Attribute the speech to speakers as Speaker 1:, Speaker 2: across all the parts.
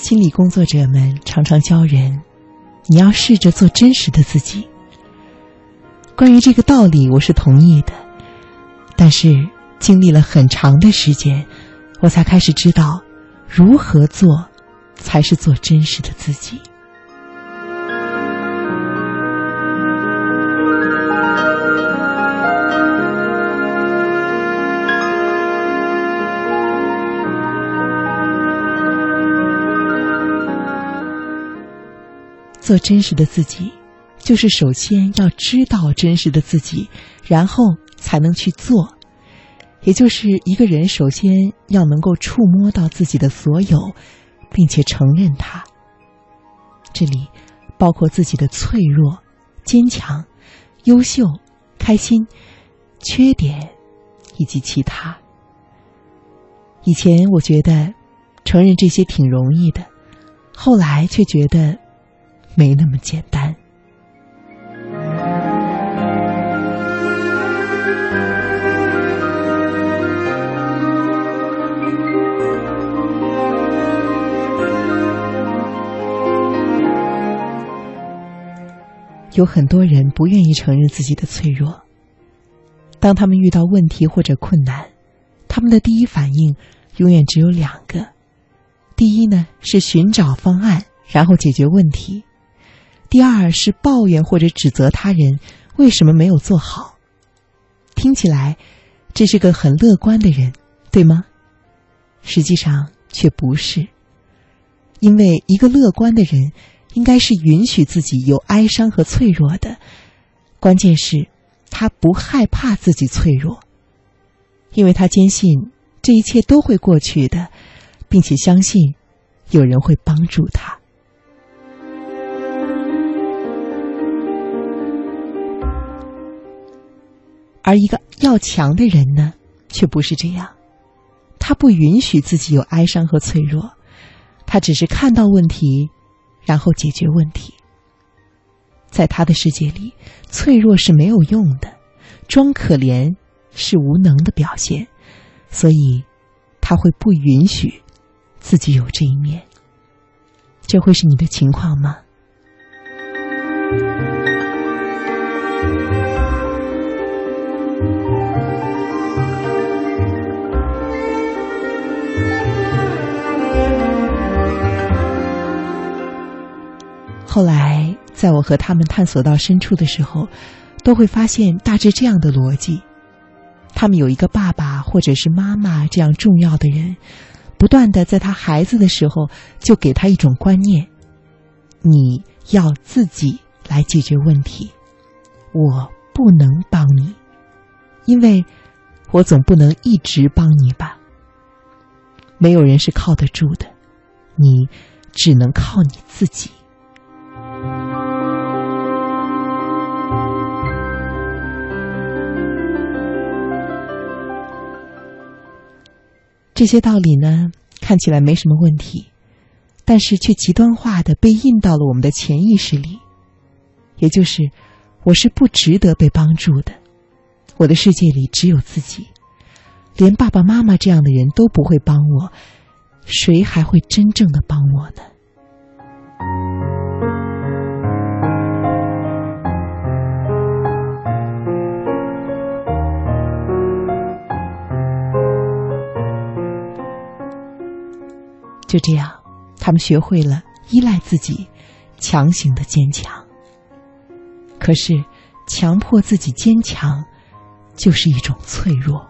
Speaker 1: 心理工作者们常常教人，你要试着做真实的自己。关于这个道理，我是同意的，但是经历了很长的时间，我才开始知道如何做才是做真实的自己。做真实的自己，就是首先要知道真实的自己，然后才能去做。也就是一个人首先要能够触摸到自己的所有，并且承认它。这里包括自己的脆弱、坚强、优秀、开心、缺点以及其他。以前我觉得承认这些挺容易的，后来却觉得。没那么简单。有很多人不愿意承认自己的脆弱。当他们遇到问题或者困难，他们的第一反应永远只有两个：第一呢是寻找方案，然后解决问题。第二是抱怨或者指责他人为什么没有做好，听起来这是个很乐观的人，对吗？实际上却不是，因为一个乐观的人应该是允许自己有哀伤和脆弱的，关键是，他不害怕自己脆弱，因为他坚信这一切都会过去的，并且相信有人会帮助他。而一个要强的人呢，却不是这样。他不允许自己有哀伤和脆弱，他只是看到问题，然后解决问题。在他的世界里，脆弱是没有用的，装可怜是无能的表现，所以他会不允许自己有这一面。这会是你的情况吗？后来，在我和他们探索到深处的时候，都会发现大致这样的逻辑：他们有一个爸爸或者是妈妈这样重要的人，不断的在他孩子的时候就给他一种观念：你要自己来解决问题，我不能帮你，因为我总不能一直帮你吧。没有人是靠得住的，你只能靠你自己。这些道理呢，看起来没什么问题，但是却极端化的被印到了我们的潜意识里。也就是，我是不值得被帮助的，我的世界里只有自己，连爸爸妈妈这样的人都不会帮我，谁还会真正的帮我呢？就这样，他们学会了依赖自己，强行的坚强。可是，强迫自己坚强，就是一种脆弱。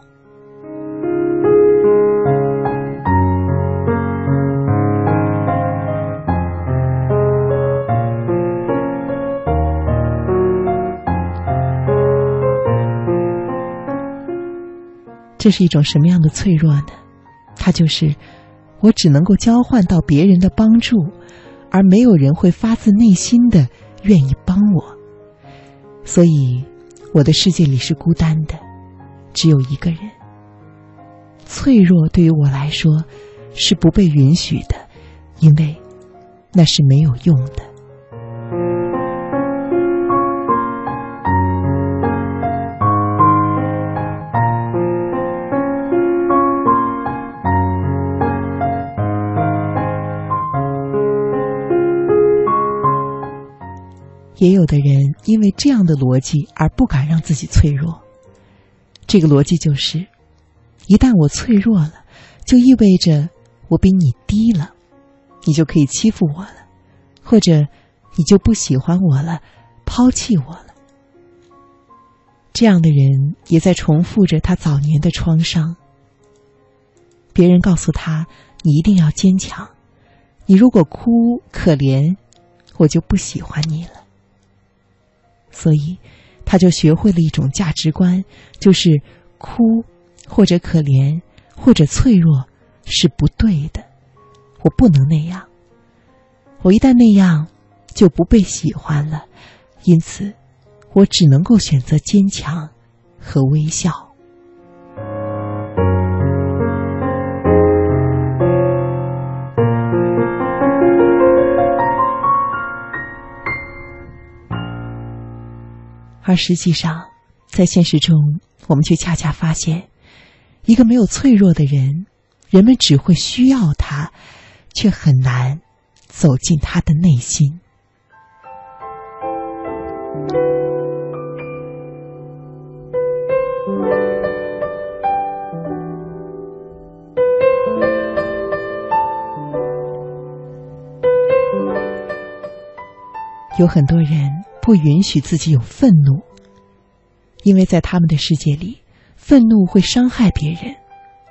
Speaker 1: 这是一种什么样的脆弱呢？它就是。我只能够交换到别人的帮助，而没有人会发自内心的愿意帮我。所以，我的世界里是孤单的，只有一个人。脆弱对于我来说是不被允许的，因为那是没有用的。也有的人因为这样的逻辑而不敢让自己脆弱。这个逻辑就是：一旦我脆弱了，就意味着我比你低了，你就可以欺负我了，或者你就不喜欢我了，抛弃我了。这样的人也在重复着他早年的创伤。别人告诉他：“你一定要坚强，你如果哭可怜，我就不喜欢你了。”所以，他就学会了一种价值观，就是哭或者可怜或者脆弱是不对的。我不能那样，我一旦那样，就不被喜欢了。因此，我只能够选择坚强和微笑。而实际上，在现实中，我们却恰恰发现，一个没有脆弱的人，人们只会需要他，却很难走进他的内心。有很多人。不允许自己有愤怒，因为在他们的世界里，愤怒会伤害别人，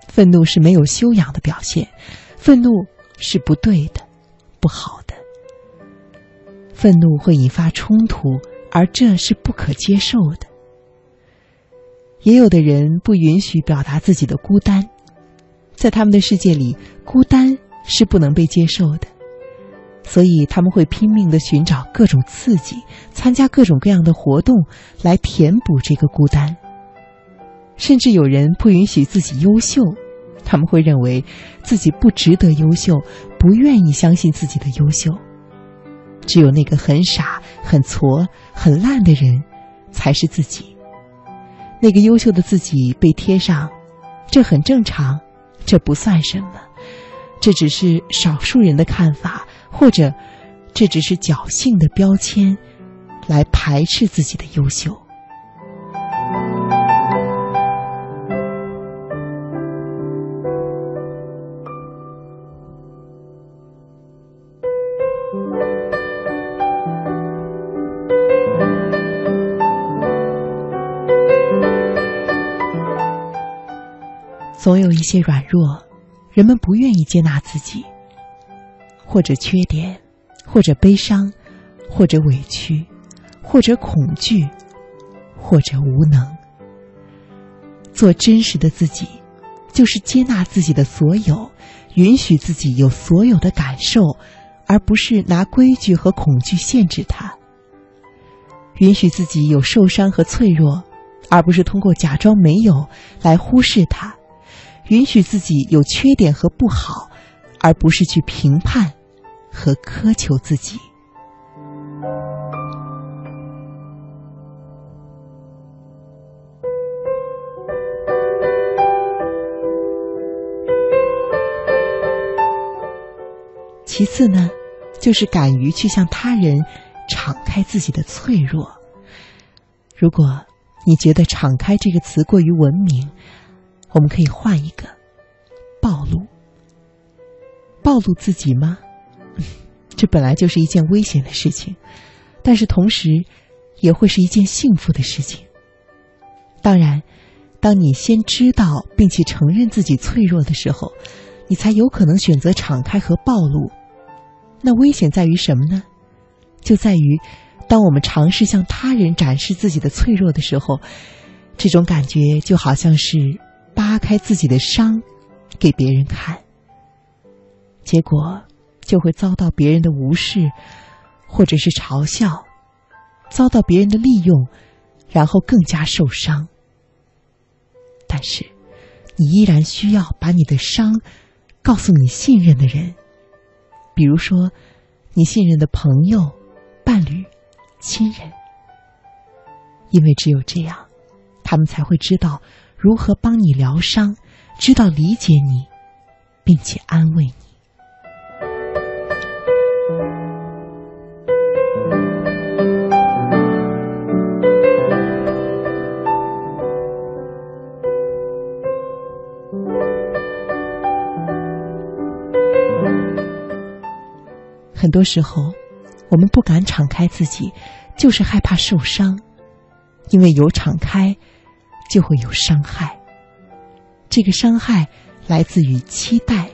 Speaker 1: 愤怒是没有修养的表现，愤怒是不对的、不好的，愤怒会引发冲突，而这是不可接受的。也有的人不允许表达自己的孤单，在他们的世界里，孤单是不能被接受的。所以他们会拼命的寻找各种刺激，参加各种各样的活动，来填补这个孤单。甚至有人不允许自己优秀，他们会认为自己不值得优秀，不愿意相信自己的优秀。只有那个很傻、很挫、很烂的人，才是自己。那个优秀的自己被贴上，这很正常，这不算什么，这只是少数人的看法。或者，这只是侥幸的标签，来排斥自己的优秀。总有一些软弱，人们不愿意接纳自己。或者缺点，或者悲伤，或者委屈，或者恐惧，或者无能。做真实的自己，就是接纳自己的所有，允许自己有所有的感受，而不是拿规矩和恐惧限制它。允许自己有受伤和脆弱，而不是通过假装没有来忽视它。允许自己有缺点和不好，而不是去评判。和苛求自己。其次呢，就是敢于去向他人敞开自己的脆弱。如果你觉得“敞开”这个词过于文明，我们可以换一个：暴露。暴露自己吗？这本来就是一件危险的事情，但是同时，也会是一件幸福的事情。当然，当你先知道并且承认自己脆弱的时候，你才有可能选择敞开和暴露。那危险在于什么呢？就在于，当我们尝试向他人展示自己的脆弱的时候，这种感觉就好像是扒开自己的伤，给别人看，结果。就会遭到别人的无视，或者是嘲笑，遭到别人的利用，然后更加受伤。但是，你依然需要把你的伤告诉你信任的人，比如说你信任的朋友、伴侣、亲人，因为只有这样，他们才会知道如何帮你疗伤，知道理解你，并且安慰你。很多时候，我们不敢敞开自己，就是害怕受伤，因为有敞开，就会有伤害。这个伤害来自于期待。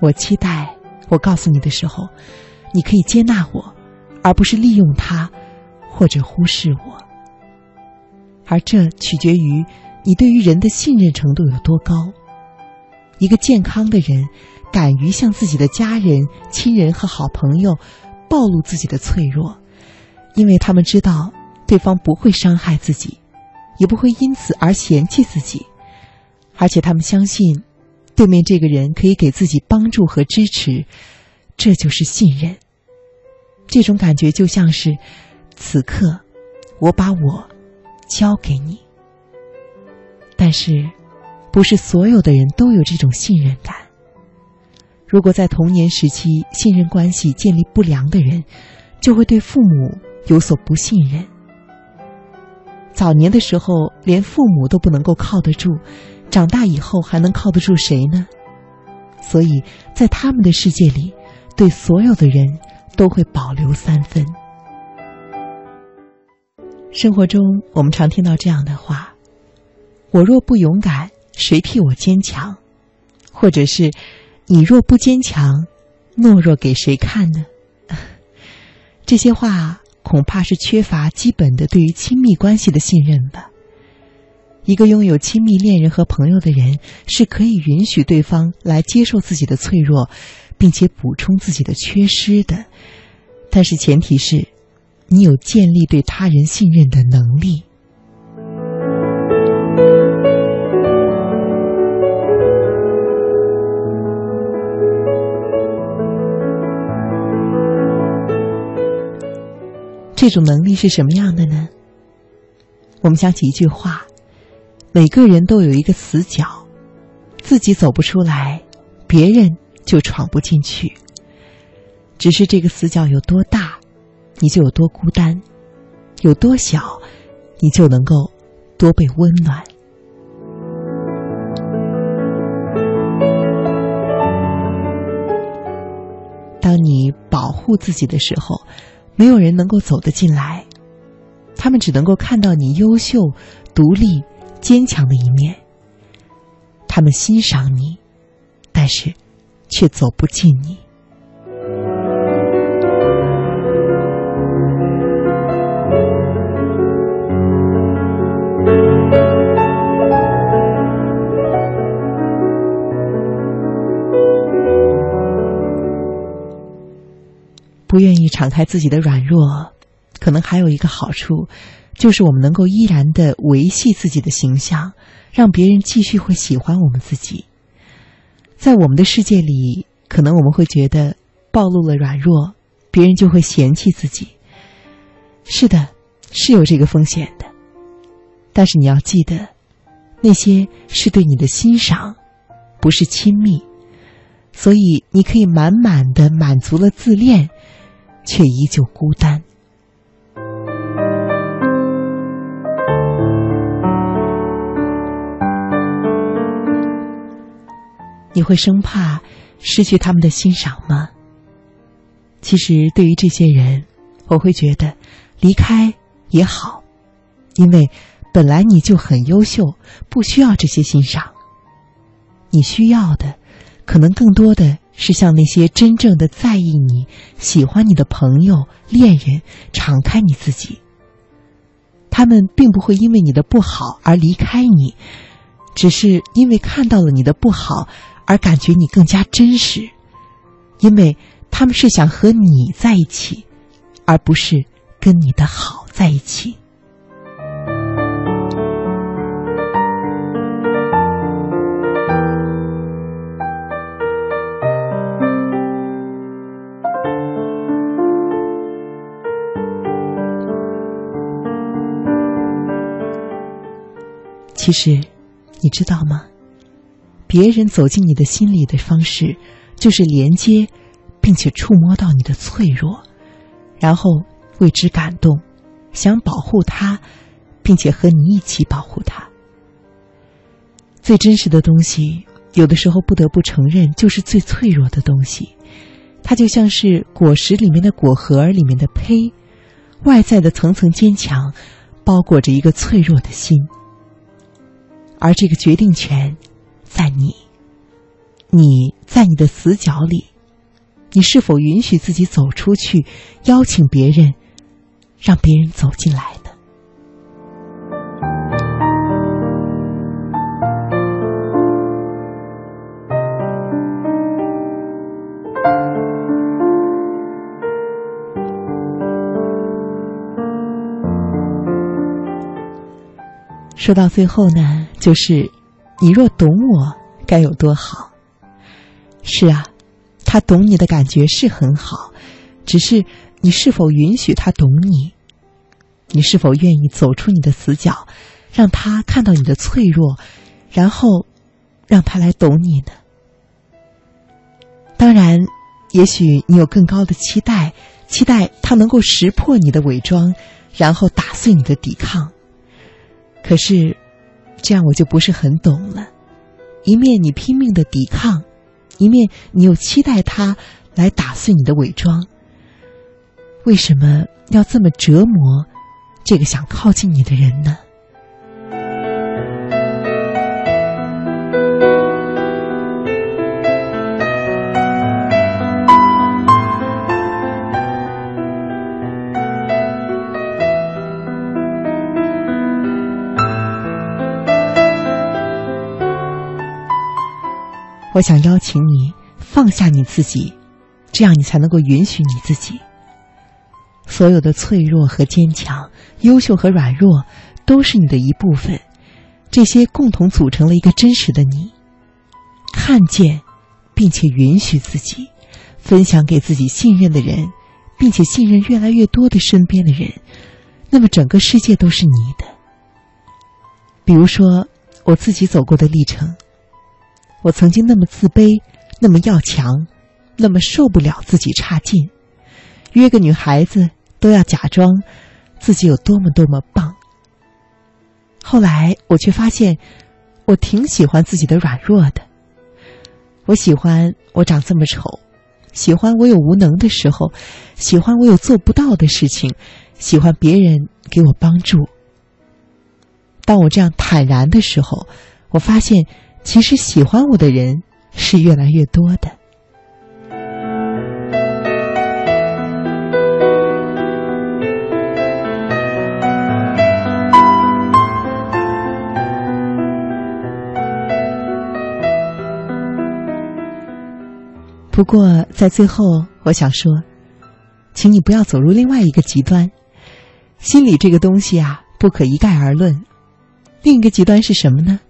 Speaker 1: 我期待我告诉你的时候，你可以接纳我，而不是利用它，或者忽视我。而这取决于你对于人的信任程度有多高。一个健康的人。敢于向自己的家人、亲人和好朋友暴露自己的脆弱，因为他们知道对方不会伤害自己，也不会因此而嫌弃自己，而且他们相信对面这个人可以给自己帮助和支持，这就是信任。这种感觉就像是此刻我把我交给你，但是不是所有的人都有这种信任感。如果在童年时期信任关系建立不良的人，就会对父母有所不信任。早年的时候连父母都不能够靠得住，长大以后还能靠得住谁呢？所以在他们的世界里，对所有的人都会保留三分。生活中我们常听到这样的话：“我若不勇敢，谁替我坚强？”或者是。你若不坚强，懦弱给谁看呢？这些话恐怕是缺乏基本的对于亲密关系的信任吧。一个拥有亲密恋人和朋友的人，是可以允许对方来接受自己的脆弱，并且补充自己的缺失的。但是前提是，你有建立对他人信任的能力。这种能力是什么样的呢？我们想起一句话：每个人都有一个死角，自己走不出来，别人就闯不进去。只是这个死角有多大，你就有多孤单；有多小，你就能够多被温暖。当你保护自己的时候。没有人能够走得进来，他们只能够看到你优秀、独立、坚强的一面。他们欣赏你，但是却走不进你。不愿意敞开自己的软弱，可能还有一个好处，就是我们能够依然的维系自己的形象，让别人继续会喜欢我们自己。在我们的世界里，可能我们会觉得暴露了软弱，别人就会嫌弃自己。是的，是有这个风险的。但是你要记得，那些是对你的欣赏，不是亲密。所以你可以满满的满足了自恋。却依旧孤单。你会生怕失去他们的欣赏吗？其实，对于这些人，我会觉得离开也好，因为本来你就很优秀，不需要这些欣赏。你需要的，可能更多的。是向那些真正的在意你、喜欢你的朋友、恋人敞开你自己。他们并不会因为你的不好而离开你，只是因为看到了你的不好而感觉你更加真实，因为他们是想和你在一起，而不是跟你的好在一起。其实，你知道吗？别人走进你的心里的方式，就是连接，并且触摸到你的脆弱，然后为之感动，想保护他，并且和你一起保护他。最真实的东西，有的时候不得不承认，就是最脆弱的东西，它就像是果实里面的果核里面的胚，外在的层层坚强，包裹着一个脆弱的心。而这个决定权，在你。你在你的死角里，你是否允许自己走出去，邀请别人，让别人走进来？说到最后呢，就是你若懂我，该有多好。是啊，他懂你的感觉是很好，只是你是否允许他懂你？你是否愿意走出你的死角，让他看到你的脆弱，然后让他来懂你呢？当然，也许你有更高的期待，期待他能够识破你的伪装，然后打碎你的抵抗。可是，这样我就不是很懂了。一面你拼命的抵抗，一面你又期待他来打碎你的伪装。为什么要这么折磨这个想靠近你的人呢？我想邀请你放下你自己，这样你才能够允许你自己。所有的脆弱和坚强，优秀和软弱，都是你的一部分，这些共同组成了一个真实的你。看见，并且允许自己，分享给自己信任的人，并且信任越来越多的身边的人，那么整个世界都是你的。比如说，我自己走过的历程。我曾经那么自卑，那么要强，那么受不了自己差劲，约个女孩子都要假装自己有多么多么棒。后来我却发现，我挺喜欢自己的软弱的。我喜欢我长这么丑，喜欢我有无能的时候，喜欢我有做不到的事情，喜欢别人给我帮助。当我这样坦然的时候，我发现。其实喜欢我的人是越来越多的。不过在最后，我想说，请你不要走入另外一个极端。心理这个东西啊，不可一概而论。另一个极端是什么呢？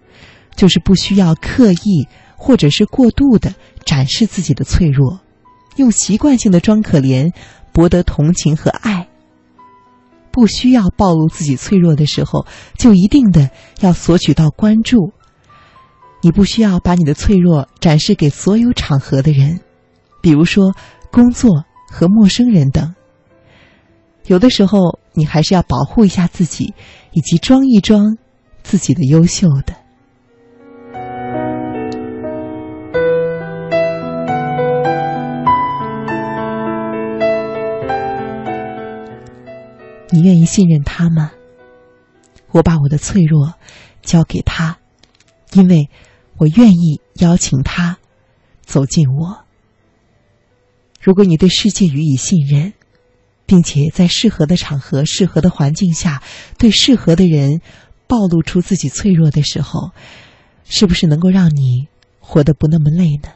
Speaker 1: 就是不需要刻意或者是过度的展示自己的脆弱，用习惯性的装可怜博得同情和爱。不需要暴露自己脆弱的时候，就一定的要索取到关注。你不需要把你的脆弱展示给所有场合的人，比如说工作和陌生人等。有的时候，你还是要保护一下自己，以及装一装自己的优秀的。你愿意信任他吗？我把我的脆弱交给他，因为我愿意邀请他走进我。如果你对世界予以信任，并且在适合的场合、适合的环境下，对适合的人暴露出自己脆弱的时候，是不是能够让你活得不那么累呢？